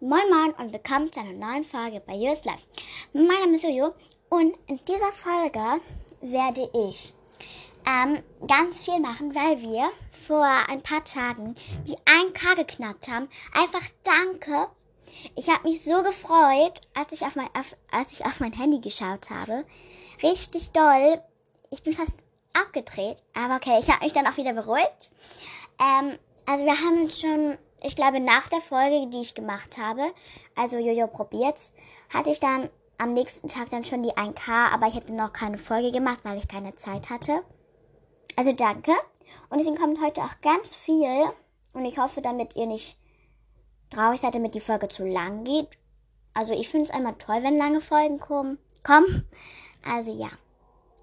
Moin Moin und willkommen zu einer neuen Folge bei Yours Life. Mein Name ist Jojo und in dieser Folge werde ich ähm, ganz viel machen, weil wir vor ein paar Tagen die 1K geknackt haben. Einfach danke. Ich habe mich so gefreut, als ich, auf mein, auf, als ich auf mein Handy geschaut habe. Richtig doll. Ich bin fast abgedreht. Aber okay, ich habe mich dann auch wieder beruhigt. Ähm, also wir haben schon ich glaube, nach der Folge, die ich gemacht habe, also Jojo probiert's, hatte ich dann am nächsten Tag dann schon die 1K, aber ich hätte noch keine Folge gemacht, weil ich keine Zeit hatte. Also danke. Und deswegen kommt heute auch ganz viel. Und ich hoffe, damit ihr nicht traurig seid, damit die Folge zu lang geht. Also ich finde es einmal toll, wenn lange Folgen kommen. kommen. Also ja.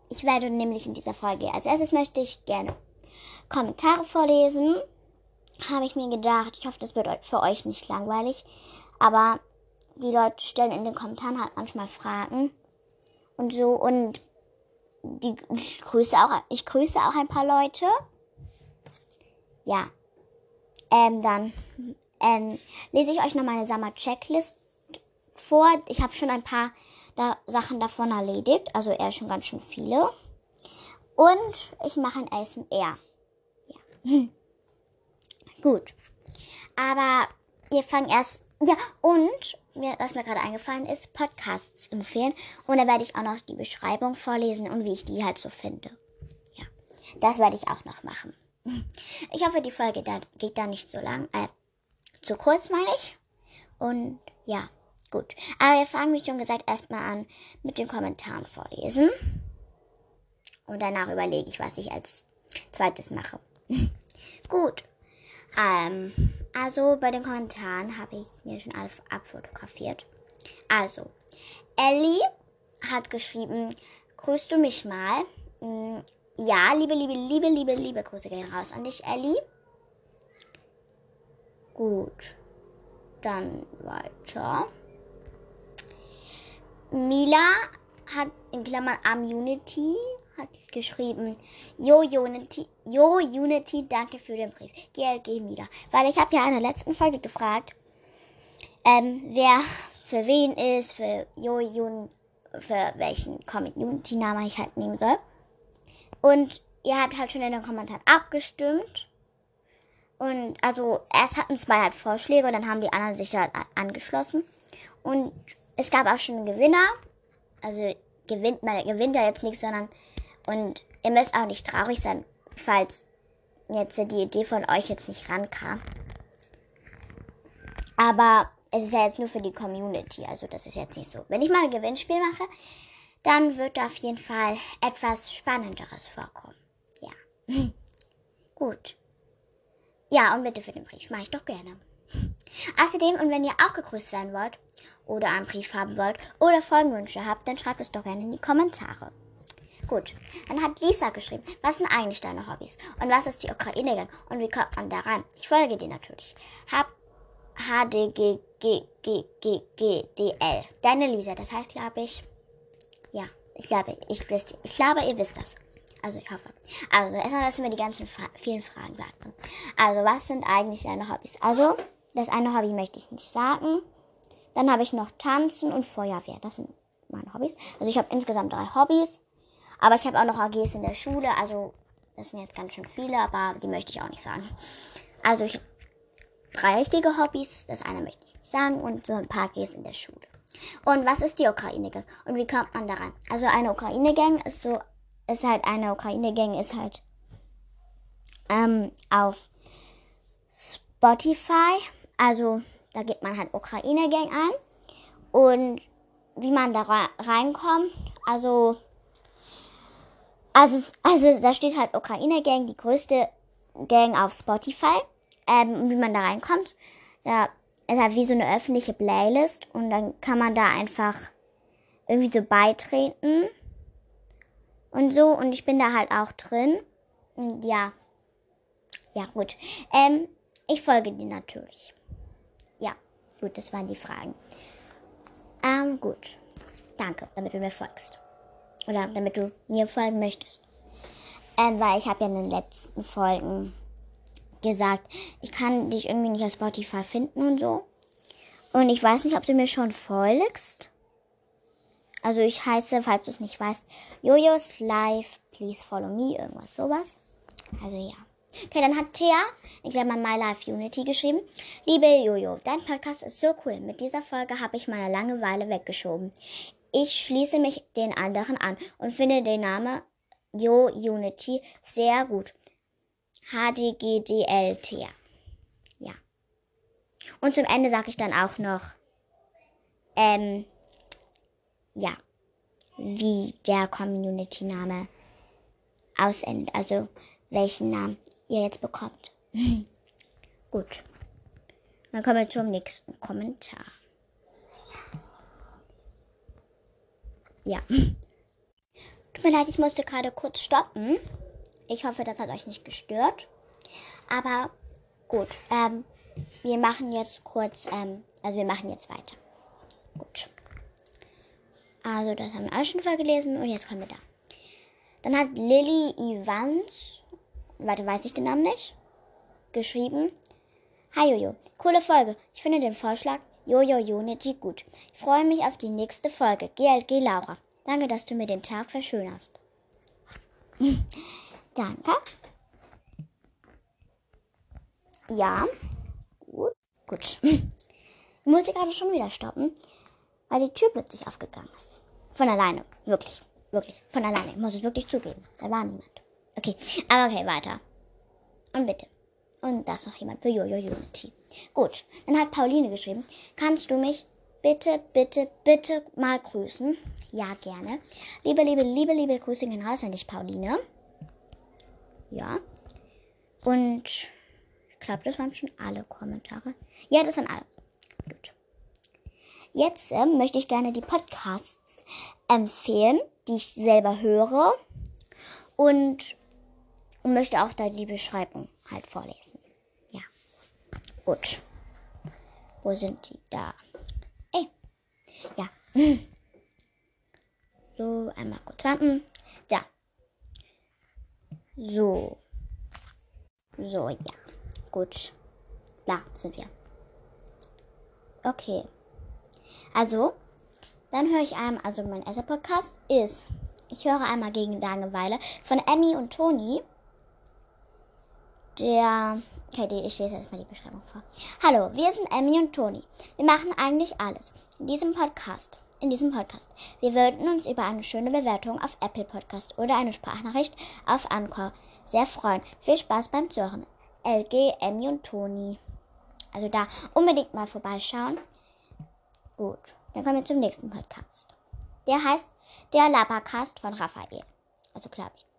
Ich werde nämlich in dieser Folge als erstes möchte ich gerne Kommentare vorlesen habe ich mir gedacht, ich hoffe, das wird für euch nicht langweilig. Aber die Leute stellen in den Kommentaren halt manchmal Fragen und so. Und die, ich, grüße auch, ich grüße auch ein paar Leute. Ja. Ähm, dann ähm, lese ich euch noch meine Sommer-Checklist vor. Ich habe schon ein paar da Sachen davon erledigt. Also eher schon ganz schön viele. Und ich mache ein ASMR. Ja. Gut. Aber wir fangen erst. Ja, und mir, was mir gerade eingefallen ist, Podcasts empfehlen. Und da werde ich auch noch die Beschreibung vorlesen und wie ich die halt so finde. Ja, das werde ich auch noch machen. Ich hoffe, die Folge da, geht da nicht so lang. Äh, zu kurz, meine ich. Und ja, gut. Aber wir fangen, wie schon gesagt, erstmal an mit den Kommentaren vorlesen. Und danach überlege ich, was ich als zweites mache. gut. Ähm, also bei den Kommentaren habe ich mir schon alles abfotografiert. Also, Ellie hat geschrieben, grüßt du mich mal? Mm, ja, liebe, liebe, liebe, liebe, liebe Grüße gehen raus an dich, Ellie. Gut. Dann weiter. Mila hat in Klammern am Unity hat geschrieben, Yo Unity, Yo Unity, danke für den Brief. GLG Mila. Weil ich habe ja in der letzten Folge gefragt, ähm, wer für wen ist, für Yo Un, für welchen Community-Namen ich halt nehmen soll. Und ihr habt halt schon in den Kommentaren abgestimmt. Und also erst hatten zwei halt Vorschläge und dann haben die anderen sich halt angeschlossen. Und es gab auch schon einen Gewinner. Also gewinnt, man gewinnt ja jetzt nichts, sondern und ihr müsst auch nicht traurig sein, falls jetzt die Idee von euch jetzt nicht rankam. Aber es ist ja jetzt nur für die Community, also das ist jetzt nicht so. Wenn ich mal ein Gewinnspiel mache, dann wird da auf jeden Fall etwas Spannenderes vorkommen. Ja. Gut. Ja, und bitte für den Brief. Mache ich doch gerne. Außerdem, und wenn ihr auch gegrüßt werden wollt, oder einen Brief haben wollt, oder Folgenwünsche habt, dann schreibt es doch gerne in die Kommentare. Gut, dann hat Lisa geschrieben, was sind eigentlich deine Hobbys? Und was ist die Ukraine-Gang? Und wie kommt man da rein? Ich folge dir natürlich. Hab HDGGGGDL. Deine Lisa, das heißt, glaube ich, ja, ich glaube, ich, wisst, ich glaube, ihr wisst das. Also ich hoffe. Also erstmal müssen wir die ganzen Fra vielen Fragen beantworten. Also was sind eigentlich deine Hobbys? Also das eine Hobby möchte ich nicht sagen. Dann habe ich noch Tanzen und Feuerwehr. Das sind meine Hobbys. Also ich habe insgesamt drei Hobbys. Aber ich habe auch noch AGs in der Schule, also das sind jetzt ganz schön viele, aber die möchte ich auch nicht sagen. Also ich habe drei richtige Hobbys, das eine möchte ich nicht sagen und so ein paar AGs in der Schule. Und was ist die Ukraine-Gang? Und wie kommt man daran? Also eine Ukraine-Gang ist so, ist halt eine Ukraine-Gang ist halt ähm, auf Spotify. Also da gibt man halt Ukraine-Gang ein. Und wie man da reinkommt, also also, also da steht halt Ukraine Gang, die größte Gang auf Spotify. Ähm, wie man da reinkommt. Da ist halt wie so eine öffentliche Playlist und dann kann man da einfach irgendwie so beitreten und so. Und ich bin da halt auch drin. Und ja. Ja, gut. Ähm, ich folge dir natürlich. Ja, gut, das waren die Fragen. Ähm, gut. Danke, damit du mir folgst. Oder damit du mir folgen möchtest. Ähm, weil ich habe ja in den letzten Folgen gesagt, ich kann dich irgendwie nicht auf Spotify finden und so. Und ich weiß nicht, ob du mir schon folgst. Also ich heiße, falls du es nicht weißt, Jojos Live, please follow me, irgendwas sowas. Also ja. Okay, dann hat Thea in Klammern My Life Unity geschrieben. Liebe Jojo, dein Podcast ist so cool. Mit dieser Folge habe ich meine Langeweile weggeschoben. Ich schließe mich den anderen an und finde den Namen Jo Unity sehr gut. HDGDL Ja. Und zum Ende sage ich dann auch noch, ähm, ja, wie der Community-Name ausendet. Also welchen Namen ihr jetzt bekommt. Gut. Dann kommen wir zum nächsten Kommentar. Ja. Tut mir leid, ich musste gerade kurz stoppen. Ich hoffe, das hat euch nicht gestört. Aber gut, ähm, wir machen jetzt kurz, ähm, also wir machen jetzt weiter. Gut. Also, das haben wir auch schon vorgelesen und jetzt kommen wir da. Dann hat Lilly Evans warte, weiß ich den Namen nicht, geschrieben. Hi Jojo, coole Folge. Ich finde den Vorschlag Jojo Unity gut. Ich freue mich auf die nächste Folge. GLG Laura. Danke, dass du mir den Tag verschönerst. Danke. Ja. Gut. Gut. Ich musste gerade schon wieder stoppen, weil die Tür plötzlich aufgegangen ist. Von alleine. Wirklich. Wirklich. Von alleine. Ich muss es wirklich zugeben. Da war niemand. Okay, aber okay, weiter. Und bitte. Und das noch jemand für Jojo Unity. Gut, dann hat Pauline geschrieben, kannst du mich bitte, bitte, bitte mal grüßen? Ja, gerne. Liebe, liebe, liebe, liebe Grüße gehen raus an dich, Pauline. Ja. Und ich glaube, das waren schon alle Kommentare. Ja, das waren alle. Gut. Jetzt äh, möchte ich gerne die Podcasts empfehlen, die ich selber höre. Und und möchte auch da die Beschreibung halt vorlesen. Ja. Gut. Wo sind die? Da. Ey. Ja. So, einmal kurz warten. Da. So. So, ja. Gut. Da sind wir. Okay. Also, dann höre ich einmal, also mein erster Podcast ist, ich höre einmal gegen Langeweile von Emmy und Toni der. Okay, ich lese erstmal die Beschreibung vor. Hallo, wir sind Emmy und Toni. Wir machen eigentlich alles. In diesem Podcast. In diesem Podcast. Wir würden uns über eine schöne Bewertung auf Apple Podcast oder eine Sprachnachricht auf Anchor sehr freuen. Viel Spaß beim Zuhören. LG, Emmy und Toni. Also da unbedingt mal vorbeischauen. Gut, dann kommen wir zum nächsten Podcast. Der heißt Der Labacast von Raphael. Also glaube ich.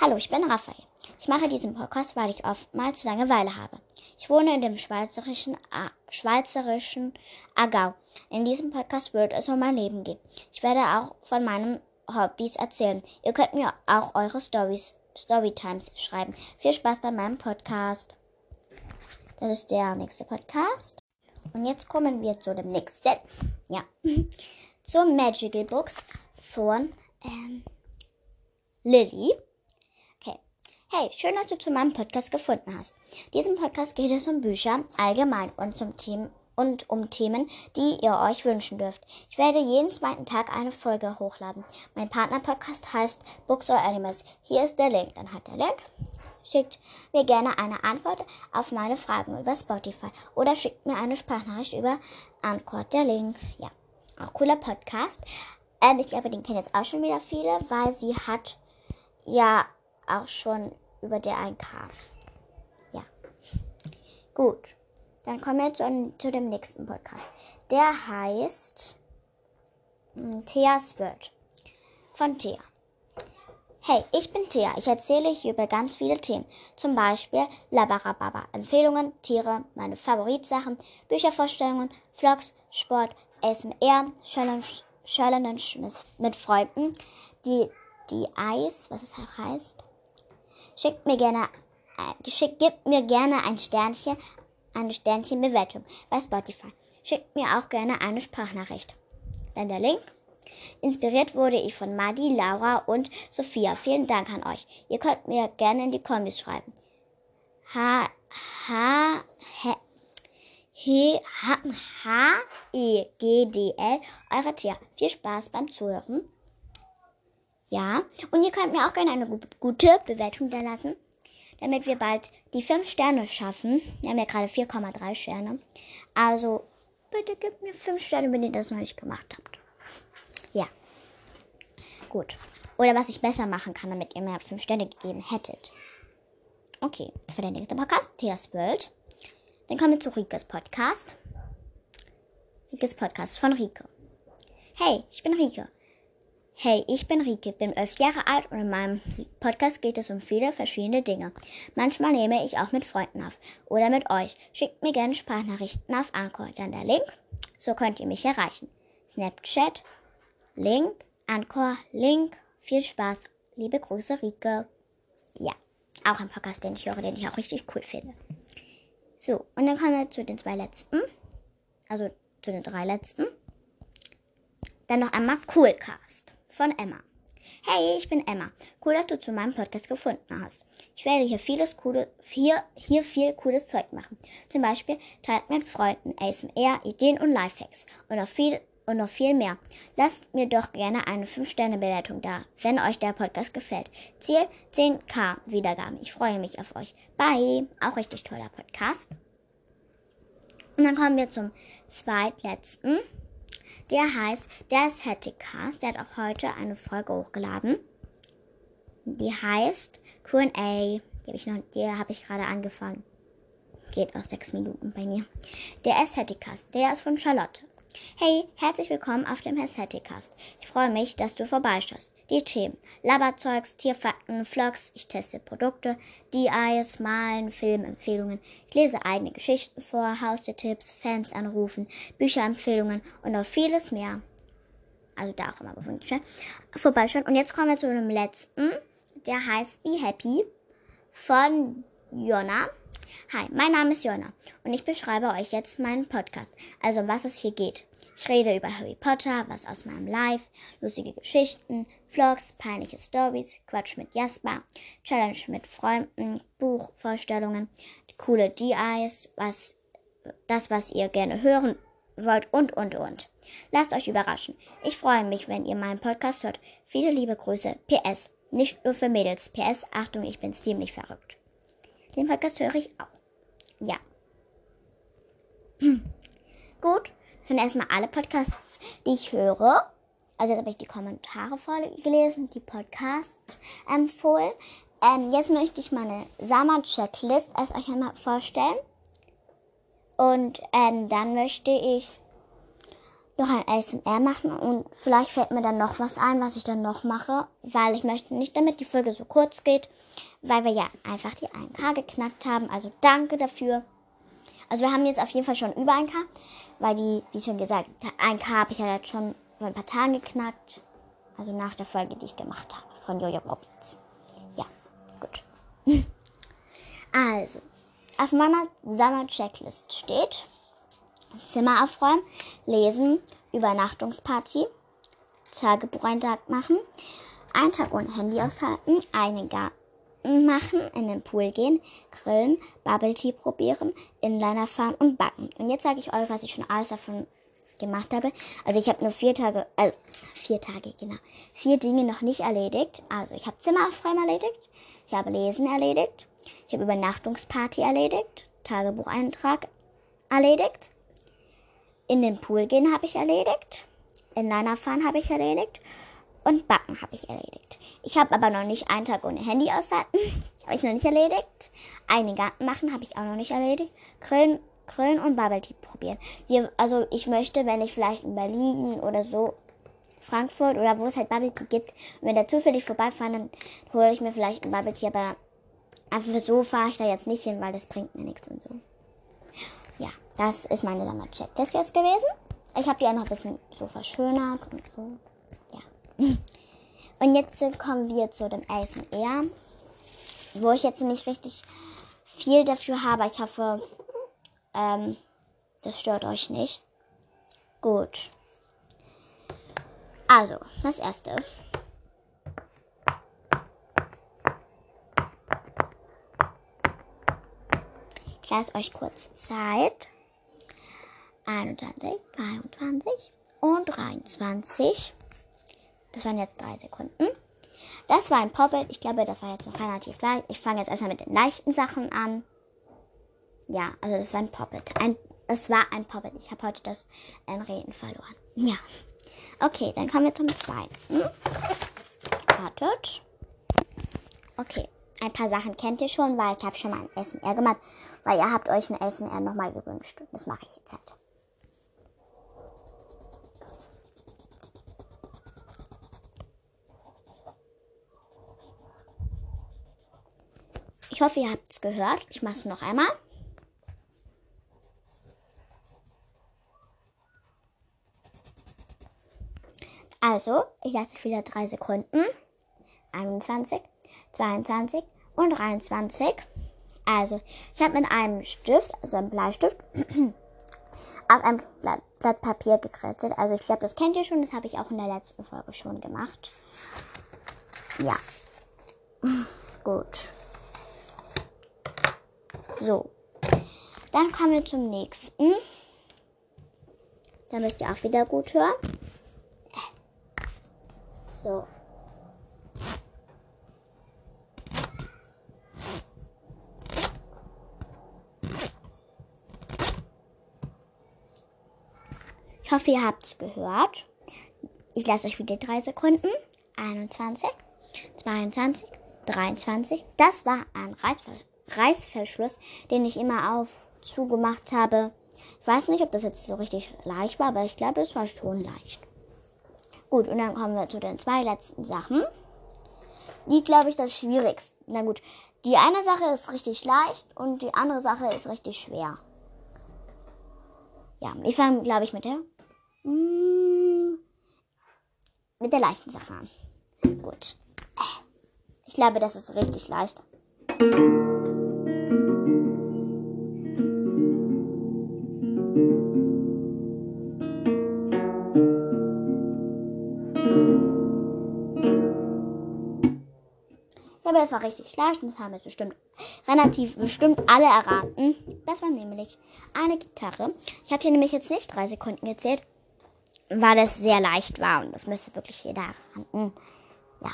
Hallo, ich bin Raphael. Ich mache diesen Podcast, weil ich oftmals Langeweile habe. Ich wohne in dem schweizerischen, A schweizerischen Aargau. In diesem Podcast wird es um mein Leben gehen. Ich werde auch von meinen Hobbys erzählen. Ihr könnt mir auch eure Stories, Storytimes schreiben. Viel Spaß bei meinem Podcast. Das ist der nächste Podcast. Und jetzt kommen wir zu dem nächsten. Ja. Zur Magical Books von ähm, Lilly. Hey, schön, dass du zu meinem Podcast gefunden hast. Diesem Podcast geht es um Bücher allgemein und, zum Thema, und um Themen, die ihr euch wünschen dürft. Ich werde jeden zweiten Tag eine Folge hochladen. Mein Partner-Podcast heißt Books or Animals. Hier ist der Link. Dann hat der Link. Schickt mir gerne eine Antwort auf meine Fragen über Spotify oder schickt mir eine Sprachnachricht über Antwort der Link. Ja, auch cooler Podcast. Ähm, ich glaube, den kennen jetzt auch schon wieder viele, weil sie hat ja auch schon über der 1K. Ja. Gut. Dann kommen wir zu, zu dem nächsten Podcast. Der heißt hm, Theas Word. Von Thea. Hey, ich bin Thea. Ich erzähle hier über ganz viele Themen. Zum Beispiel Labarababa, Empfehlungen, Tiere, meine Favoritsachen, Büchervorstellungen, Vlogs, Sport, SMR, Challenge, Challenge mit Freunden, die, die Eis, was es auch heißt, Schickt mir gerne, äh, schick, gebt mir gerne ein Sternchen, eine Sternchenbewertung bei Spotify. Schickt mir auch gerne eine Sprachnachricht. Dann der Link. Inspiriert wurde ich von Madi, Laura und Sophia. Vielen Dank an euch. Ihr könnt mir gerne in die Kommis schreiben. Ha, ha, he, H-E-G-D-L, eure Tia. Viel Spaß beim Zuhören. Ja, und ihr könnt mir auch gerne eine gute Bewertung da lassen, damit wir bald die 5 Sterne schaffen. Wir haben ja gerade 4,3 Sterne. Also, bitte gebt mir 5 Sterne, wenn ihr das noch nicht gemacht habt. Ja. Gut. Oder was ich besser machen kann, damit ihr mir 5 Sterne gegeben hättet. Okay, das war der nächste Podcast, Theas World. Dann kommen wir zu Rikes Podcast. Rikes Podcast von Rike. Hey, ich bin Rike. Hey, ich bin Rike, bin elf Jahre alt und in meinem Podcast geht es um viele verschiedene Dinge. Manchmal nehme ich auch mit Freunden auf oder mit euch. Schickt mir gerne Sprachnachrichten auf Anchor, dann der Link, so könnt ihr mich erreichen. Snapchat, Link, Anchor, Link. Viel Spaß. Liebe Grüße, Rike. Ja, auch ein Podcast, den ich höre, den ich auch richtig cool finde. So, und dann kommen wir zu den zwei letzten. Also zu den drei letzten. Dann noch einmal Coolcast von Emma. Hey, ich bin Emma. Cool, dass du zu meinem Podcast gefunden hast. Ich werde hier vieles coole, hier, hier viel cooles Zeug machen. Zum Beispiel teilt mit Freunden ASMR, Ideen und Lifehacks und noch viel und noch viel mehr. Lasst mir doch gerne eine 5-Sterne-Bewertung da, wenn euch der Podcast gefällt. Ziel 10k Wiedergaben. Ich freue mich auf euch. Bye. Auch richtig toller Podcast. Und dann kommen wir zum zweitletzten. Der heißt Der Aesthetic Cast. Der hat auch heute eine Folge hochgeladen. Die heißt Q&A. Die habe ich, hab ich gerade angefangen. Geht auch sechs Minuten bei mir. Der Aesthetic Cast. Der ist von Charlotte. Hey, herzlich willkommen auf dem Aesthetic-Cast. Ich freue mich, dass du vorbeischaust. Die Themen: Laberzeugs, Tierfakten, Vlogs, ich teste Produkte, DIs, Malen, Filmempfehlungen. Ich lese eigene Geschichten vor, Haustiertipps, Fans anrufen, Bücherempfehlungen und noch vieles mehr. Also da auch immer vorbeischauen. Und jetzt kommen wir zu einem letzten. Der heißt Be Happy von Jonna. Hi, mein Name ist Jonna und ich beschreibe euch jetzt meinen Podcast, also um was es hier geht. Ich rede über Harry Potter, was aus meinem Life, lustige Geschichten, Vlogs, peinliche Stories, Quatsch mit Jasper, Challenge mit Freunden, Buchvorstellungen, coole DIs, was, das, was ihr gerne hören wollt und, und, und. Lasst euch überraschen. Ich freue mich, wenn ihr meinen Podcast hört. Viele liebe Grüße. PS. Nicht nur für Mädels. PS. Achtung, ich bin ziemlich verrückt. Den Podcast höre ich auch. Ja. Gut. Das sind erstmal alle Podcasts, die ich höre. Also jetzt habe ich die Kommentare vorgelesen, die Podcasts empfohlen. Ähm, jetzt möchte ich meine Sommer-Checklist erst euch einmal vorstellen. Und ähm, dann möchte ich noch ein ASMR machen und vielleicht fällt mir dann noch was ein, was ich dann noch mache, weil ich möchte nicht, damit die Folge so kurz geht, weil wir ja einfach die 1K geknackt haben. Also danke dafür. Also wir haben jetzt auf jeden Fall schon über 1K, weil die, wie schon gesagt, 1K habe ich ja jetzt schon vor ein paar Tagen geknackt. Also nach der Folge, die ich gemacht habe von Jojo Robbins. Ja, gut. Also, auf meiner Sommer-Checklist steht Zimmer aufräumen, lesen, Übernachtungsparty, Tagebucheintrag machen, einen Tag ohne Handy aushalten, einen Garten machen, in den Pool gehen, grillen, Bubble Tea probieren, Inliner fahren und backen. Und jetzt sage ich euch, was ich schon alles davon gemacht habe. Also ich habe nur vier Tage, äh, vier Tage, genau, vier Dinge noch nicht erledigt. Also ich habe Zimmer aufräumen erledigt, ich habe Lesen erledigt, ich habe Übernachtungsparty erledigt, Tagebucheintrag erledigt, in den Pool gehen habe ich erledigt. Inliner fahren habe ich erledigt. Und Backen habe ich erledigt. Ich habe aber noch nicht einen Tag ohne Handy aushalten. habe ich noch nicht erledigt. Einen Garten machen habe ich auch noch nicht erledigt. Grillen, Grillen und Bubble Tea probieren. Hier, also ich möchte, wenn ich vielleicht in Berlin oder so Frankfurt oder wo es halt Bubble Tea gibt. Wenn da zufällig vorbeifahren, dann hole ich mir vielleicht ein Bubble Tea. Aber einfach so fahre ich da jetzt nicht hin, weil das bringt mir nichts und so. Ja, das ist meine Sommer-Checklist jetzt gewesen. Ich habe die noch ein bisschen so verschönert und so. Ja. Und jetzt kommen wir zu dem ASMR, wo ich jetzt nicht richtig viel dafür habe. Ich hoffe, ähm, das stört euch nicht. Gut. Also, das erste. Ich lasse euch kurz Zeit. 21, 22 und 23. Das waren jetzt drei Sekunden. Das war ein Poppet. Ich glaube, das war jetzt noch relativ leicht. Ich fange jetzt erstmal mit den leichten Sachen an. Ja, also das war ein Poppet. Ein, es war ein Poppet. Ich habe heute das ähm, Reden verloren. Ja. Okay, dann kommen wir zum zweiten. Wartet. Okay, ein paar Sachen kennt ihr schon, weil ich habe schon mal ein SMR gemacht, weil ihr habt euch ein SMR nochmal gewünscht. Das mache ich jetzt halt. Ich hoffe, ihr habt es gehört. Ich mache es noch einmal. Also, ich lasse wieder drei Sekunden. 21, 22 und 23. Also, ich habe mit einem Stift, also einem Bleistift, auf ein Blatt, Blatt Papier gekritzelt. Also, ich glaube, das kennt ihr schon. Das habe ich auch in der letzten Folge schon gemacht. Ja. Gut. So. Dann kommen wir zum nächsten. Da müsst ihr auch wieder gut hören. So. Ich hoffe, ihr habt es gehört. Ich lasse euch wieder drei Sekunden. 21, 22, 23. Das war ein Reißverschluss. Den ich immer auf zugemacht habe. Ich weiß nicht, ob das jetzt so richtig leicht war, aber ich glaube, es war schon leicht. Gut, und dann kommen wir zu den zwei letzten Sachen. Die, glaube ich, das Schwierigste. Na gut, die eine Sache ist richtig leicht und die andere Sache ist richtig schwer. Ja, wir fangen, glaube ich, mit der mm, mit der leichten Sache an. Gut. Ich glaube, das ist richtig leicht. Aber das war richtig leicht und das haben jetzt bestimmt relativ bestimmt alle erraten. Das war nämlich eine Gitarre. Ich habe hier nämlich jetzt nicht drei Sekunden gezählt, weil es sehr leicht war und das müsste wirklich jeder erraten. Ja.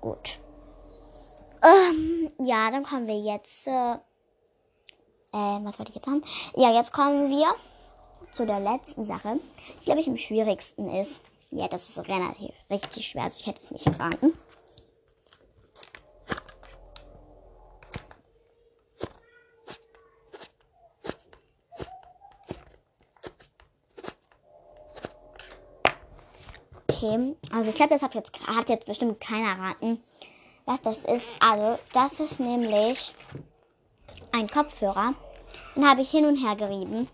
Gut. Ähm, ja, dann kommen wir jetzt. Äh, äh, was wollte ich jetzt sagen? Ja, jetzt kommen wir zu der letzten Sache, die, glaube ich, am schwierigsten ist. Ja, das ist relativ richtig schwer, also ich hätte es nicht erraten. Okay, also ich glaube, das hat jetzt, hat jetzt bestimmt keiner erraten, was das ist. Also, das ist nämlich ein Kopfhörer. Den habe ich hin und her gerieben.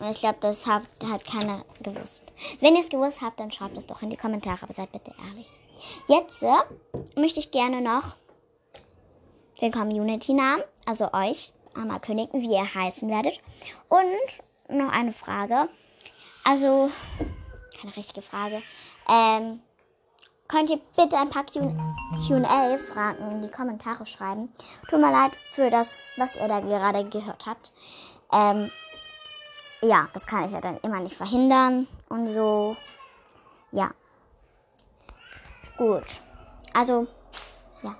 Und ich glaube, das hat, hat keiner gewusst. Wenn ihr es gewusst habt, dann schreibt es doch in die Kommentare, aber seid bitte ehrlich. Jetzt äh, möchte ich gerne noch den Community-Namen, also euch, einmal kündigen, wie ihr heißen werdet. Und noch eine Frage. Also, keine richtige Frage. Ähm, könnt ihr bitte ein paar QA-Fragen in die Kommentare schreiben. Tut mir leid für das, was ihr da gerade gehört habt. Ähm, ja, das kann ich ja dann immer nicht verhindern und so. Ja. Gut. Also, ja.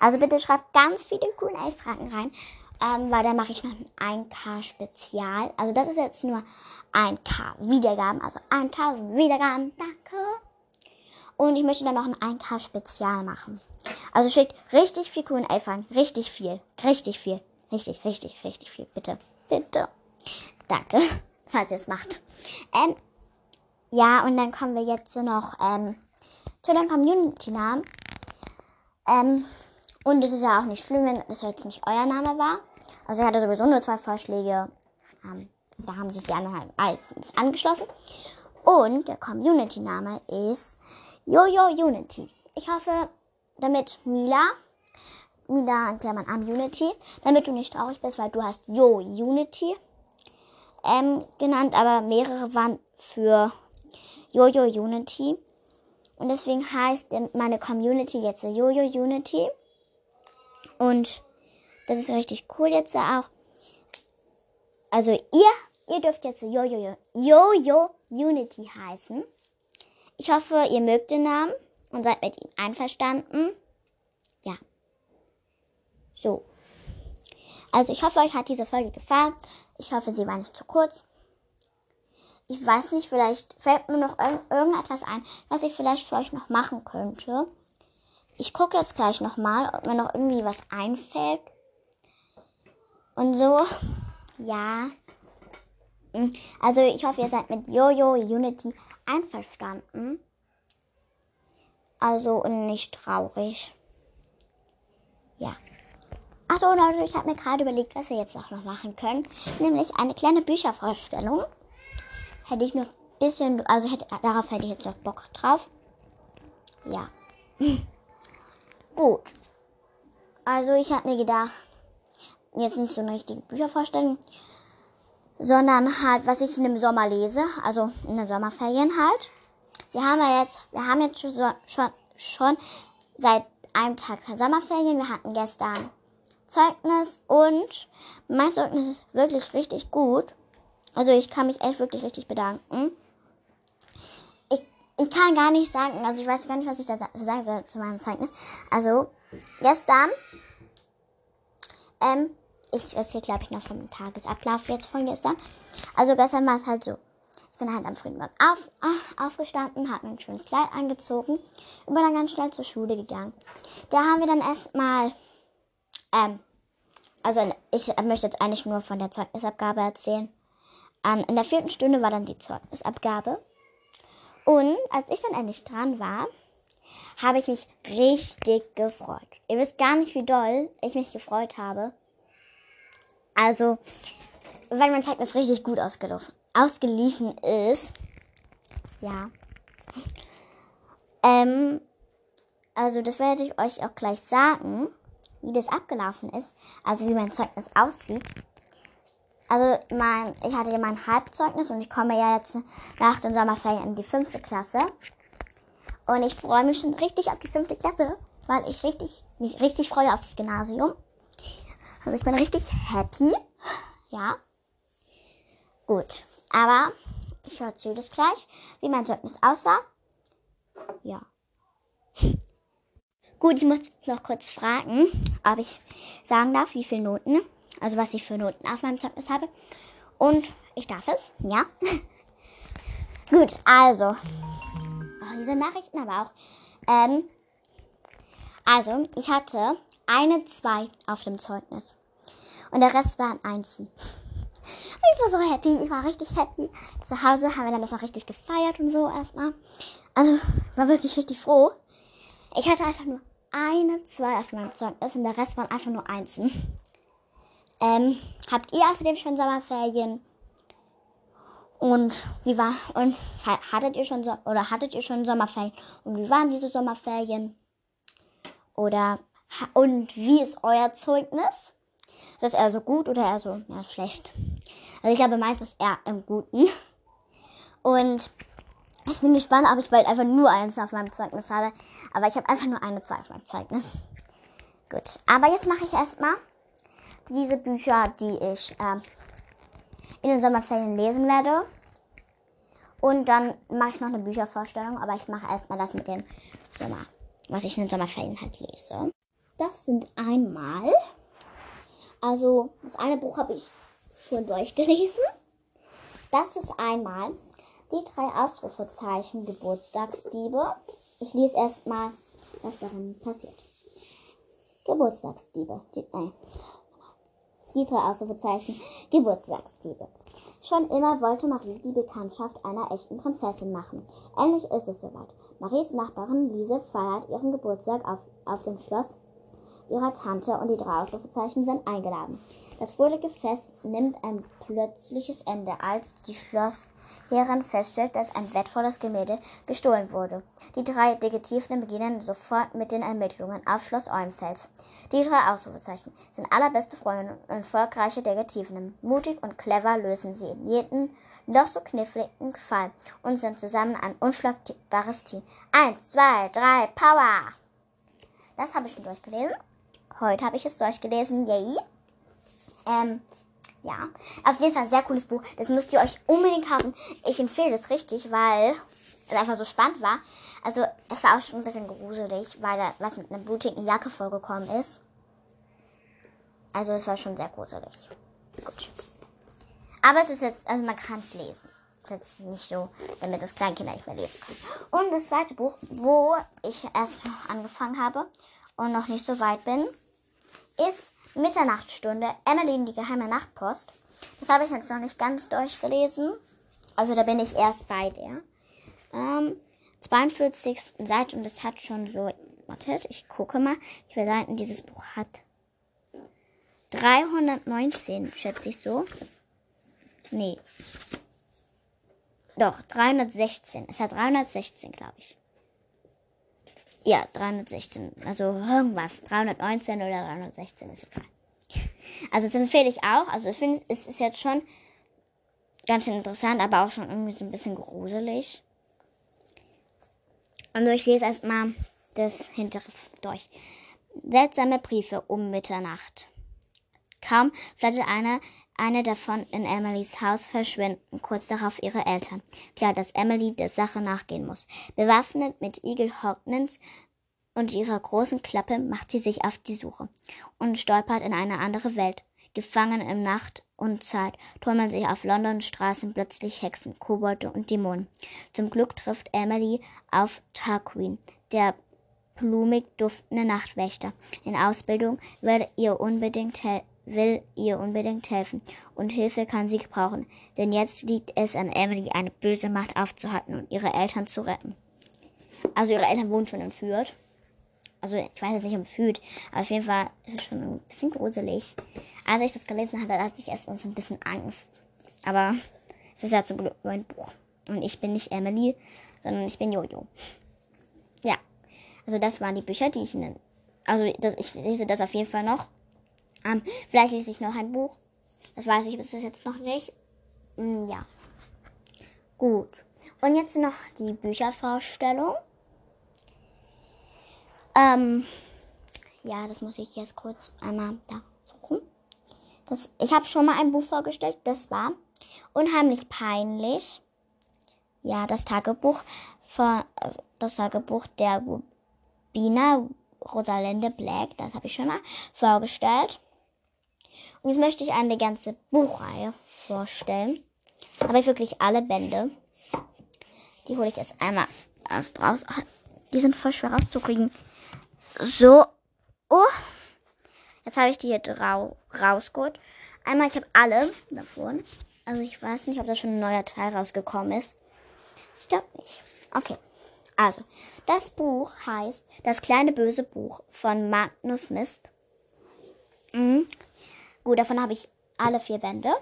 Also bitte schreibt ganz viele QA-Fragen rein ähm, weil dann mache ich noch ein 1K Spezial. Also das ist jetzt nur 1K Wiedergaben, also 1000 Wiedergaben, danke. Und ich möchte dann noch ein 1K Spezial machen. Also schickt richtig viel Q&A-Fragen, richtig viel, richtig viel, richtig, richtig, richtig viel, bitte, bitte. Danke, falls ihr es macht. Ähm, ja, und dann kommen wir jetzt noch ähm, zu den Community-Namen. Ähm, und es ist ja auch nicht schlimm, wenn das jetzt nicht euer Name war. Also er hatte sowieso nur zwei Vorschläge. Ähm, da haben sich die anderen halt meistens angeschlossen. Und der Community-Name ist Jojo Unity. Ich hoffe, damit Mila, Mila in Klammern am Unity, damit du nicht traurig bist, weil du hast Yo Unity ähm, genannt, aber mehrere waren für Jojo Unity. Und deswegen heißt meine Community jetzt Jojo Unity. Und das ist richtig cool jetzt auch. Also ihr ihr dürft jetzt Jojo Jojo Unity heißen. Ich hoffe, ihr mögt den Namen und seid mit ihm einverstanden. Ja. So. Also ich hoffe, euch hat diese Folge gefallen. Ich hoffe, sie war nicht zu kurz. Ich weiß nicht, vielleicht fällt mir noch irg irgendetwas ein, was ich vielleicht für euch noch machen könnte. Ich gucke jetzt gleich nochmal, ob mir noch irgendwie was einfällt. Und so. Ja. Hm, also ich hoffe, ihr seid mit Jojo Unity einverstanden. Also nicht traurig. Ja. Achso, Leute, ich habe mir gerade überlegt, was wir jetzt auch noch machen können. Nämlich eine kleine Büchervorstellung. Hätte ich noch ein bisschen, also hätte, darauf hätte ich jetzt noch Bock drauf. Ja. Gut. Also ich habe mir gedacht, jetzt nicht so eine richtige Büchervorstellung, sondern halt, was ich in dem Sommer lese, also in den Sommerferien halt. Wir haben ja jetzt, wir haben jetzt schon, schon, schon seit einem Tag Sommerferien. Wir hatten gestern Zeugnis und mein Zeugnis ist wirklich richtig gut. Also ich kann mich echt wirklich richtig bedanken. Ich, ich kann gar nicht sagen, also ich weiß gar nicht, was ich da sagen soll zu meinem Zeugnis. Also gestern, ähm, ich erzähle, glaube ich, noch vom Tagesablauf jetzt von gestern. Also gestern war es halt so. Ich bin halt am frühen Morgen auf, äh, aufgestanden, habe mir ein schönes Kleid angezogen und bin dann ganz schnell zur Schule gegangen. Da haben wir dann erstmal, ähm, also ich möchte jetzt eigentlich nur von der Zeugnisabgabe erzählen. Ähm, in der vierten Stunde war dann die Zeugnisabgabe. Und als ich dann endlich dran war, habe ich mich richtig gefreut. Ihr wisst gar nicht, wie doll ich mich gefreut habe. Also, weil mein Zeugnis richtig gut ausgeliefen ist. Ja. Ähm, also das werde ich euch auch gleich sagen, wie das abgelaufen ist. Also wie mein Zeugnis aussieht. Also mein, ich hatte ja mein Halbzeugnis und ich komme ja jetzt nach den Sommerferien in die fünfte Klasse. Und ich freue mich schon richtig auf die fünfte Klasse, weil ich richtig, mich richtig freue auf das Gymnasium. Also ich bin richtig happy. Ja. Gut. Aber ich erzähle das gleich, wie mein Zeugnis aussah. Ja. Gut, ich muss noch kurz fragen, ob ich sagen darf, wie viele Noten, also was ich für Noten auf meinem Zeugnis habe. Und ich darf es, ja. Gut, also. Oh, diese Nachrichten aber auch. Ähm, also, ich hatte eine 2 auf dem Zeugnis. Und der Rest waren Einsen. Ich war so happy, ich war richtig happy. Zu Hause haben wir dann das auch richtig gefeiert und so erstmal. Also, war wirklich richtig froh. Ich hatte einfach nur eine 2 auf meinem Zeugnis und der Rest waren einfach nur Einsen. Ähm, habt ihr außerdem schon Sommerferien? Und wie war und hattet ihr schon oder hattet ihr schon Sommerferien? Und wie waren diese Sommerferien? Oder und wie ist euer Zeugnis? Ist das eher so gut oder eher so ja, schlecht? Also ich habe meint das eher im Guten. Und ich bin gespannt, ob ich bald einfach nur eins auf meinem Zeugnis habe. Aber ich habe einfach nur eine Zahl auf meinem Zeugnis. Gut. Aber jetzt mache ich erstmal diese Bücher, die ich äh, in den Sommerferien lesen werde. Und dann mache ich noch eine Büchervorstellung. Aber ich mache erstmal das mit dem Sommer, was ich in den Sommerferien halt lese. Das sind einmal, also das eine Buch habe ich schon durchgelesen. Das ist einmal die drei Ausrufezeichen Geburtstagsdiebe. Ich lese erstmal, was darin passiert. Geburtstagsdiebe. Die, äh, die drei Ausrufezeichen Geburtstagsdiebe. Schon immer wollte Marie die Bekanntschaft einer echten Prinzessin machen. Endlich ist es soweit. Maries Nachbarin Lise feiert ihren Geburtstag auf, auf dem Schloss ihrer Tante und die drei Ausrufezeichen sind eingeladen. Das fröhliche Fest nimmt ein plötzliches Ende, als die Schlossherrin feststellt, dass ein wertvolles Gemälde gestohlen wurde. Die drei Detektiven beginnen sofort mit den Ermittlungen auf Schloss Eulenfels. Die drei Ausrufezeichen sind allerbeste Freunde und erfolgreiche Detektiven. Mutig und clever lösen sie jeden noch so kniffligen Fall und sind zusammen ein unschlagbares Team. Eins, zwei, drei, Power! Das habe ich schon durchgelesen. Heute habe ich es durchgelesen. Yay! Ähm, Ja, auf jeden Fall sehr cooles Buch. Das müsst ihr euch unbedingt haben. Ich empfehle es richtig, weil es einfach so spannend war. Also es war auch schon ein bisschen gruselig, weil da was mit einer blutigen Jacke vorgekommen ist. Also es war schon sehr gruselig. Gut. Aber es ist jetzt, also man kann es lesen. Es ist jetzt nicht so, damit das Kleinkinder nicht mehr lesen können. Und das zweite Buch, wo ich erst noch angefangen habe und noch nicht so weit bin, ist Mitternachtstunde, Emmeline, die geheime Nachtpost. Das habe ich jetzt noch nicht ganz durchgelesen. Also da bin ich erst bei der. Ähm, 42. Seite und es hat schon so, wartet, ich gucke mal, wie viele Seiten dieses Buch hat. 319, schätze ich so. Nee. Doch, 316. Es hat 316, glaube ich. Ja, 316. Also irgendwas. 319 oder 316 ist egal. Also das empfehle ich auch. Also ich finde, es ist jetzt schon ganz interessant, aber auch schon irgendwie so ein bisschen gruselig. Und ich lese erstmal das hintere durch. Seltsame Briefe um Mitternacht. Kaum flattert einer eine davon in Emilys Haus verschwinden kurz darauf ihre Eltern. Klar, dass Emily der Sache nachgehen muss. Bewaffnet mit Eagle Hawkins und ihrer großen Klappe macht sie sich auf die Suche und stolpert in eine andere Welt. Gefangen in Nacht und Zeit tummeln sich auf Londons Straßen plötzlich Hexen, Kobolde und Dämonen. Zum Glück trifft Emily auf Tarquin, der blumig duftende Nachtwächter. In Ausbildung will ihr unbedingt helfen will ihr unbedingt helfen und Hilfe kann sie gebrauchen, denn jetzt liegt es an Emily, eine böse Macht aufzuhalten und ihre Eltern zu retten. Also ihre Eltern wurden schon entführt. Also ich weiß jetzt nicht entführt, aber auf jeden Fall ist es schon ein bisschen gruselig. Als ich das gelesen hatte, hatte ich erst so ein bisschen Angst. Aber es ist ja zum Glück nur ein Buch. Und ich bin nicht Emily, sondern ich bin Jojo. Ja. Also das waren die Bücher, die ich nenne. Also das, ich lese das auf jeden Fall noch. Ähm, vielleicht lese ich noch ein Buch. Das weiß ich bis jetzt noch nicht. Mm, ja. Gut. Und jetzt noch die Büchervorstellung. Ähm, ja, das muss ich jetzt kurz einmal da suchen. Das, ich habe schon mal ein Buch vorgestellt. Das war unheimlich peinlich. Ja, das Tagebuch von äh, das Tagebuch der Bina Rosalinde Black. Das habe ich schon mal vorgestellt. Und jetzt möchte ich eine ganze Buchreihe vorstellen. Habe ich wirklich alle Bände. Die hole ich jetzt einmal erst raus. Die sind voll schwer rauszukriegen. So. Oh. Jetzt habe ich die hier drau rausgeholt. Einmal, ich habe alle davon. Also ich weiß nicht, ob da schon ein neuer Teil rausgekommen ist. Glaube nicht. Okay. Also, das Buch heißt Das kleine böse Buch von Magnus Mist. Mhm. Gut, davon habe ich alle vier Bände.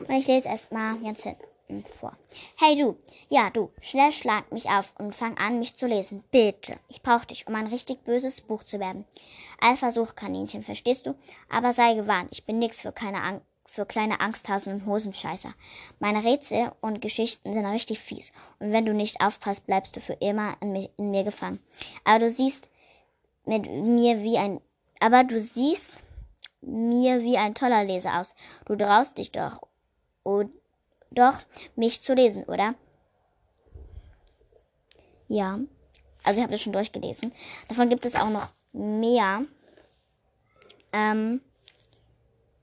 Und ich lese erstmal jetzt hinten vor. Hey du, ja du, schnell schlag mich auf und fang an, mich zu lesen. Bitte. Ich brauche dich, um ein richtig böses Buch zu werden. Kaninchen, verstehst du? Aber sei gewarnt, ich bin nix für keine Angst für kleine Angsthasen und Hosenscheißer. Meine Rätsel und Geschichten sind richtig fies. Und wenn du nicht aufpasst, bleibst du für immer in, mich, in mir gefangen. Aber du siehst mit mir wie ein, aber du siehst mir wie ein toller Leser aus. Du traust dich doch, oh, doch, mich zu lesen, oder? Ja. Also ich habe das schon durchgelesen. Davon gibt es auch noch mehr. Ähm,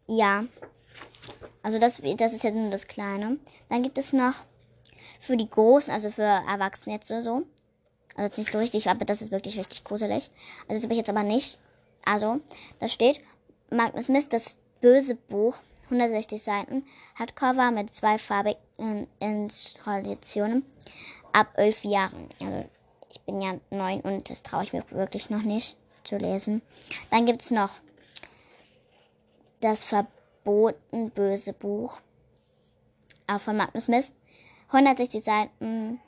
ja. Also das, das ist jetzt nur das Kleine. Dann gibt es noch für die Großen, also für Erwachsene jetzt oder so. Also jetzt nicht so richtig, aber das ist wirklich richtig gruselig. Also das habe ich jetzt aber nicht. Also, da steht, Magnus Mist, das böse Buch, 160 Seiten, hat Cover mit zwei farbigen Installationen ab elf Jahren. Also ich bin ja neun und das traue ich mir wirklich noch nicht zu lesen. Dann gibt es noch das verboten böse Buch, auch von Magnus Mist, 160 Seiten,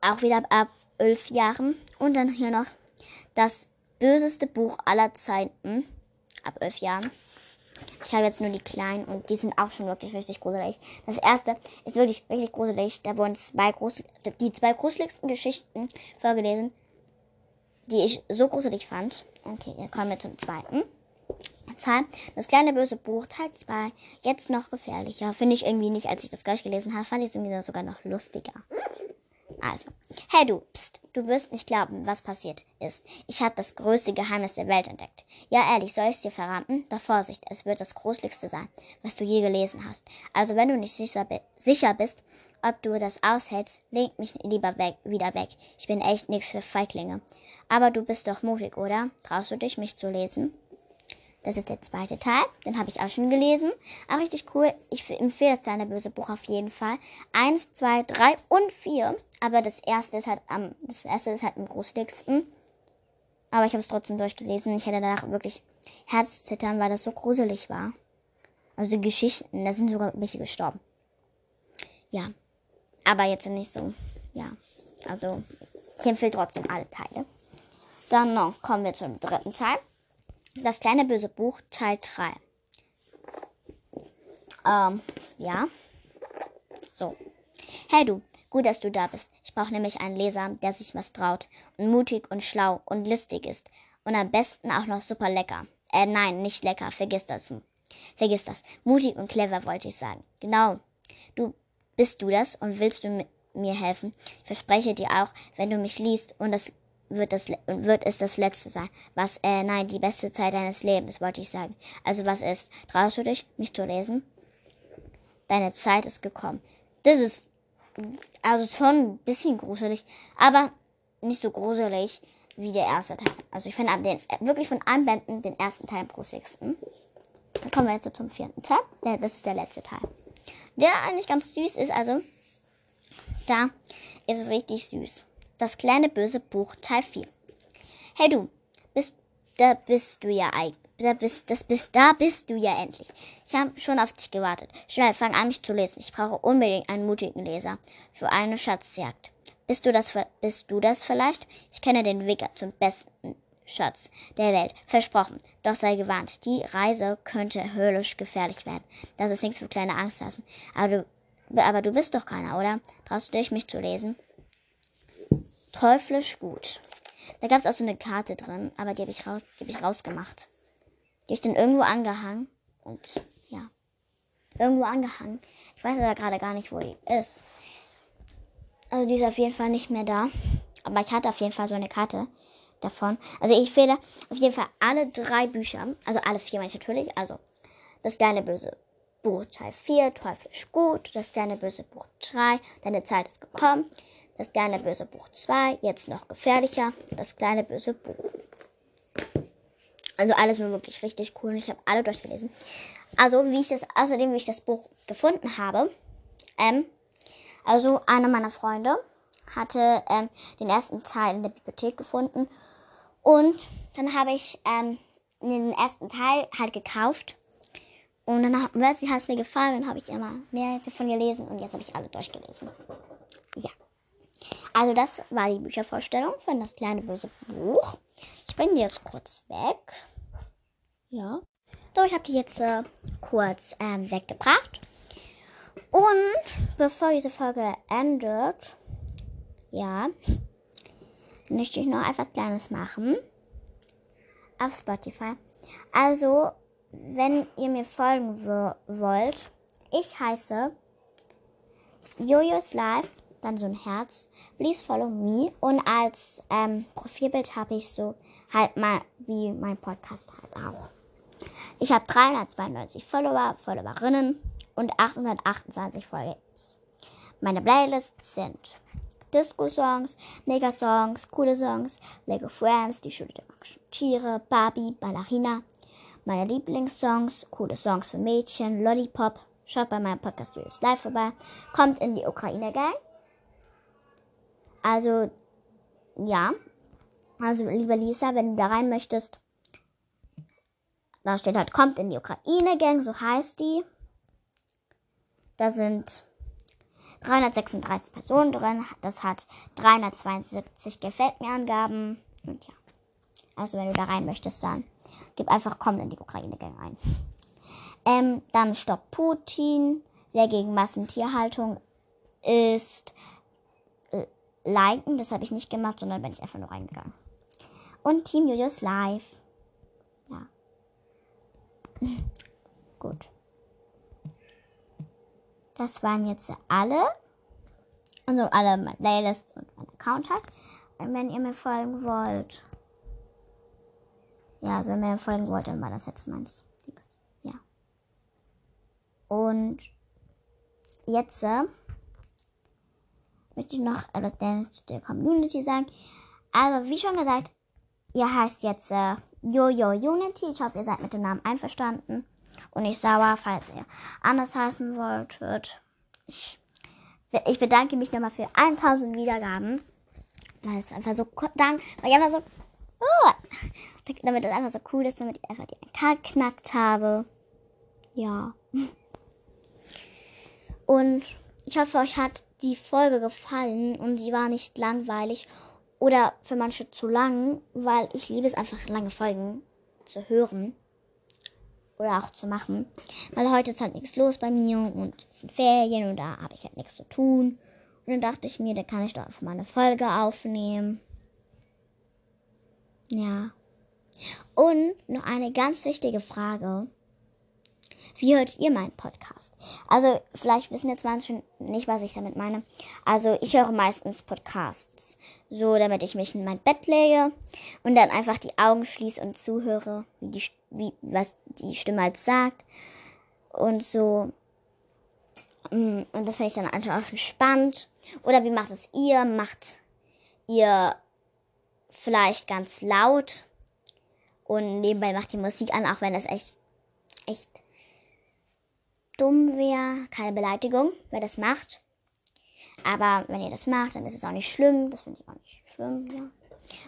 auch wieder ab elf Jahren. Und dann hier noch das böseste Buch aller Zeiten ab elf Jahren. Ich habe jetzt nur die kleinen und die sind auch schon wirklich richtig gruselig. Das erste ist wirklich richtig gruselig. Da wurden zwei groß, die zwei gruseligsten Geschichten vorgelesen, die ich so gruselig fand. Okay, jetzt kommen wir zum zweiten. Das kleine böse Buch, Teil 2. Jetzt noch gefährlicher. Finde ich irgendwie nicht, als ich das gleich gelesen habe, fand ich es irgendwie sogar noch lustiger. Also, hey du, pst, du wirst nicht glauben, was passiert ist. Ich habe das größte Geheimnis der Welt entdeckt. Ja, ehrlich, soll ich es dir verraten? Doch Vorsicht, es wird das Gruseligste sein, was du je gelesen hast. Also, wenn du nicht sicher, sicher bist, ob du das aushältst, leg mich lieber weg, wieder weg. Ich bin echt nichts für Feiglinge. Aber du bist doch mutig, oder? Traust du dich, mich zu lesen? Das ist der zweite Teil. Den habe ich auch schon gelesen. Auch richtig cool. Ich empfehle das kleine böse Buch auf jeden Fall. Eins, zwei, drei und vier. Aber das erste ist halt am, das erste ist halt am gruseligsten. Aber ich habe es trotzdem durchgelesen. Ich hatte danach wirklich Herzzittern, weil das so gruselig war. Also die Geschichten, da sind sogar welche gestorben. Ja. Aber jetzt nicht so. Ja. Also, ich empfehle trotzdem alle Teile. Dann noch kommen wir zum dritten Teil. Das kleine böse Buch, Teil 3. Ähm, ja. So. Hey du, gut, dass du da bist. Ich brauche nämlich einen Leser, der sich was traut und mutig und schlau und listig ist. Und am besten auch noch super lecker. Äh, nein, nicht lecker, vergiss das. Vergiss das. Mutig und clever wollte ich sagen. Genau. Du bist du das und willst du mir helfen? Ich verspreche dir auch, wenn du mich liest und das wird, das, wird es das letzte sein. Was, äh, nein, die beste Zeit deines Lebens, wollte ich sagen. Also was ist? Traust du dich, mich zu lesen? Deine Zeit ist gekommen. Das ist also schon ein bisschen gruselig, aber nicht so gruselig wie der erste Teil. Also ich finde den wirklich von allen Bänden den ersten Teil am gruseligsten. Dann kommen wir jetzt zum vierten Teil. Das ist der letzte Teil. Der eigentlich ganz süß ist, also da ist es richtig süß. Das kleine böse Buch Teil 4. Hey du, bist, da bist du ja eigentlich. Da bist, das bist, da bist du ja endlich. Ich habe schon auf dich gewartet. Schnell, fang an, mich zu lesen. Ich brauche unbedingt einen mutigen Leser für eine Schatzjagd. Bist du das, bist du das vielleicht? Ich kenne den Weg zum besten Schatz der Welt. Versprochen. Doch sei gewarnt. Die Reise könnte höllisch gefährlich werden. Das ist nichts für kleine Angsthasen. Aber du, aber du bist doch keiner, oder? Traust du dich, mich zu lesen? Teuflisch gut. Da gab es auch so eine Karte drin, aber die habe ich, raus, hab ich rausgemacht. Die habe ich dann irgendwo angehangen. Und ja, irgendwo angehangen. Ich weiß aber gerade gar nicht, wo die ist. Also die ist auf jeden Fall nicht mehr da. Aber ich hatte auf jeden Fall so eine Karte davon. Also ich fehle auf jeden Fall alle drei Bücher. Also alle vier meine ich natürlich. Also das kleine böse Buch Teil 4, teuflisch gut. Das kleine böse Buch 3, deine Zeit ist gekommen. Das kleine böse Buch 2, jetzt noch gefährlicher. Das kleine böse Buch. Also alles nur wirklich richtig cool und ich habe alle durchgelesen. Also wie ich das, außerdem wie ich das Buch gefunden habe, ähm, also einer meiner Freunde hatte ähm, den ersten Teil in der Bibliothek gefunden und dann habe ich ähm, den ersten Teil halt gekauft und dann hat es mir gefallen und habe ich immer mehr davon gelesen und jetzt habe ich alle durchgelesen. Ja. Also das war die Büchervorstellung von das kleine böse Buch. Ich die jetzt kurz weg. Ja. So, ich habe die jetzt äh, kurz ähm, weggebracht. Und bevor diese Folge endet, ja, möchte ich noch etwas Kleines machen. Auf Spotify. Also, wenn ihr mir folgen wollt, ich heiße Jojos Live dann so ein Herz. Please follow me. Und als ähm, Profilbild habe ich so halt mal wie mein Podcast halt auch. Ich habe 392 Follower, Followerinnen und 828 Follows. Meine Playlists sind Disco-Songs, Mega-Songs, coole Songs, Lego Friends, die Schule der magischen Tiere, Barbie, Ballerina, meine Lieblingssongs, coole Songs für Mädchen, Lollipop. Schaut bei meinem Podcast Studios Live vorbei. Kommt in die Ukraine Gang. Also, ja. Also, liebe Lisa, wenn du da rein möchtest, da steht halt, kommt in die Ukraine-Gang, so heißt die. Da sind 336 Personen drin. Das hat 372 Gefällt mir Angaben. Und ja. Also, wenn du da rein möchtest, dann gib einfach kommt in die Ukraine-Gang ein. Ähm, dann Stopp Putin. Wer gegen Massentierhaltung ist, liken. Das habe ich nicht gemacht, sondern bin ich einfach nur reingegangen. Und Team Julius Live. Ja. Gut. Das waren jetzt alle. Also alle meine Playlist und mein Account hat. Und wenn ihr mir folgen wollt. Ja, also wenn ihr mir folgen wollt, dann war das jetzt meins. Ja. Und jetzt äh, möchte ich noch etwas zu der Community sagen. Also, wie schon gesagt, ihr heißt jetzt äh, Jojo Unity. Ich hoffe, ihr seid mit dem Namen einverstanden und nicht sauer, falls ihr anders heißen wolltet. Ich, ich bedanke mich nochmal für 1000 Wiedergaben. Weil es einfach so dank, weil ich einfach so, oh, damit es einfach so cool ist, damit ich einfach die 1K knackt habe. Ja. Und ich hoffe, euch hat die Folge gefallen und sie war nicht langweilig oder für manche zu lang, weil ich liebe es einfach lange Folgen zu hören oder auch zu machen. Weil heute ist halt nichts los bei mir und es sind Ferien und da habe ich halt nichts zu tun. Und dann dachte ich mir, da kann ich doch einfach mal eine Folge aufnehmen. Ja. Und noch eine ganz wichtige Frage. Wie hört ihr meinen Podcast? Also, vielleicht wissen jetzt manche nicht, was ich damit meine. Also, ich höre meistens Podcasts. So, damit ich mich in mein Bett lege und dann einfach die Augen schließe und zuhöre, wie die, wie, was die Stimme halt sagt. Und so. Mm, und das finde ich dann einfach auch spannend. Oder wie macht es ihr? Macht ihr vielleicht ganz laut und nebenbei macht die Musik an, auch wenn das echt, echt dumm wäre. Keine Beleidigung, wer das macht. Aber wenn ihr das macht, dann ist es auch nicht schlimm. Das finde ich auch nicht schlimm, ja.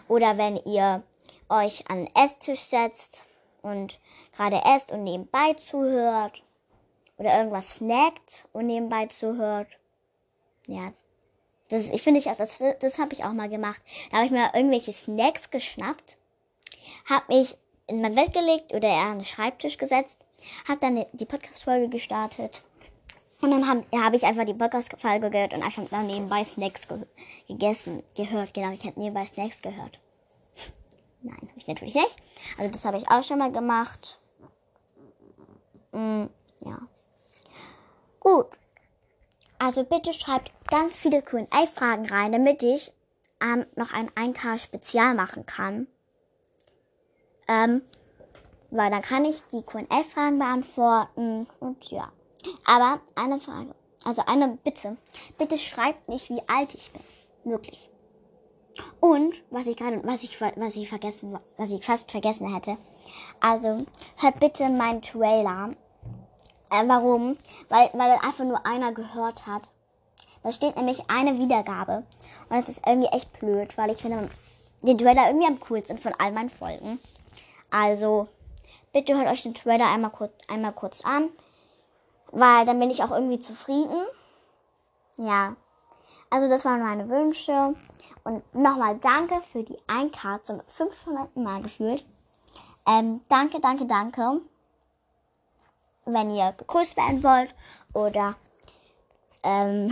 Oder wenn ihr euch an den Esstisch setzt und gerade esst und nebenbei zuhört. Oder irgendwas snackt und nebenbei zuhört. Ja. Das, ich finde, ich, das, das habe ich auch mal gemacht. Da habe ich mir irgendwelche Snacks geschnappt, habe mich in mein Bett gelegt oder eher an den Schreibtisch gesetzt habe dann die Podcast-Folge gestartet. Und dann habe hab ich einfach die Podcast-Folge gehört und einfach dann nebenbei Snacks ge gegessen, gehört. Genau, ich habe nebenbei Snacks gehört. Nein, habe ich natürlich nicht. Also das habe ich auch schon mal gemacht. Mm, ja. Gut. Also bitte schreibt ganz viele Q&A-Fragen rein, damit ich ähm, noch ein 1K-Spezial machen kann. Ähm, weil dann kann ich die Q&A-Fragen beantworten und ja. Aber eine Frage, also eine Bitte. Bitte schreibt nicht, wie alt ich bin. Wirklich. Und was ich gerade, was ich, was ich vergessen, was ich fast vergessen hätte. Also hört bitte meinen Trailer. Äh, warum? Weil, weil einfach nur einer gehört hat. Da steht nämlich eine Wiedergabe. Und das ist irgendwie echt blöd, weil ich finde den Trailer irgendwie am coolsten von all meinen Folgen. Also Bitte hört euch den Trailer einmal kurz, einmal kurz an, weil dann bin ich auch irgendwie zufrieden. Ja, also das waren meine Wünsche. Und nochmal danke für die 1K zum 500. Mal gefühlt. Ähm, danke, danke, danke. Wenn ihr begrüßt werden wollt oder ähm,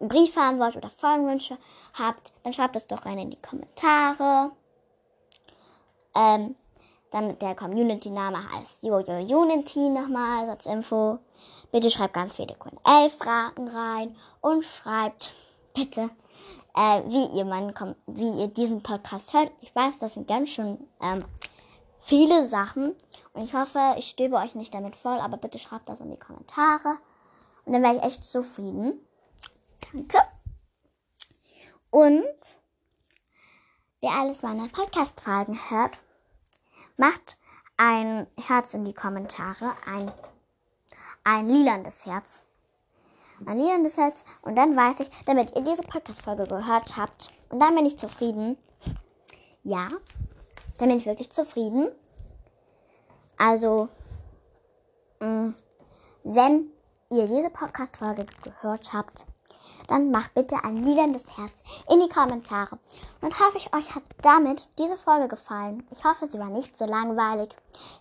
einen Brief haben wollt oder Folgenwünsche habt, dann schreibt es doch rein in die Kommentare. Ähm, dann der Community-Name heißt Jojo Unity nochmal als Info. Bitte schreibt ganz viele Q&A-Fragen rein und schreibt bitte, äh, wie ihr meinen, wie ihr diesen Podcast hört. Ich weiß, das sind ganz schön ähm, viele Sachen und ich hoffe, ich stöbe euch nicht damit voll, aber bitte schreibt das in die Kommentare und dann wäre ich echt zufrieden. Danke. Und wer alles meine Podcast-Fragen hört, Macht ein Herz in die Kommentare, ein, ein lilandes Herz. Ein lilandes Herz. Und dann weiß ich, damit ihr diese Podcast-Folge gehört habt. Und dann bin ich zufrieden. Ja, dann bin ich wirklich zufrieden. Also, mh, mm, wenn ihr diese Podcast-Folge gehört habt, dann macht bitte ein lilandes Herz in die Kommentare. Und hoffe ich, euch hat damit diese Folge gefallen. Ich hoffe, sie war nicht so langweilig.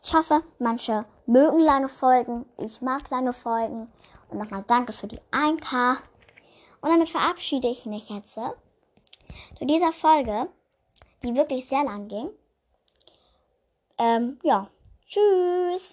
Ich hoffe, manche mögen lange Folgen. Ich mag lange Folgen. Und nochmal danke für die 1K. Und damit verabschiede ich mich jetzt zu dieser Folge, die wirklich sehr lang ging. Ähm, ja. Tschüss.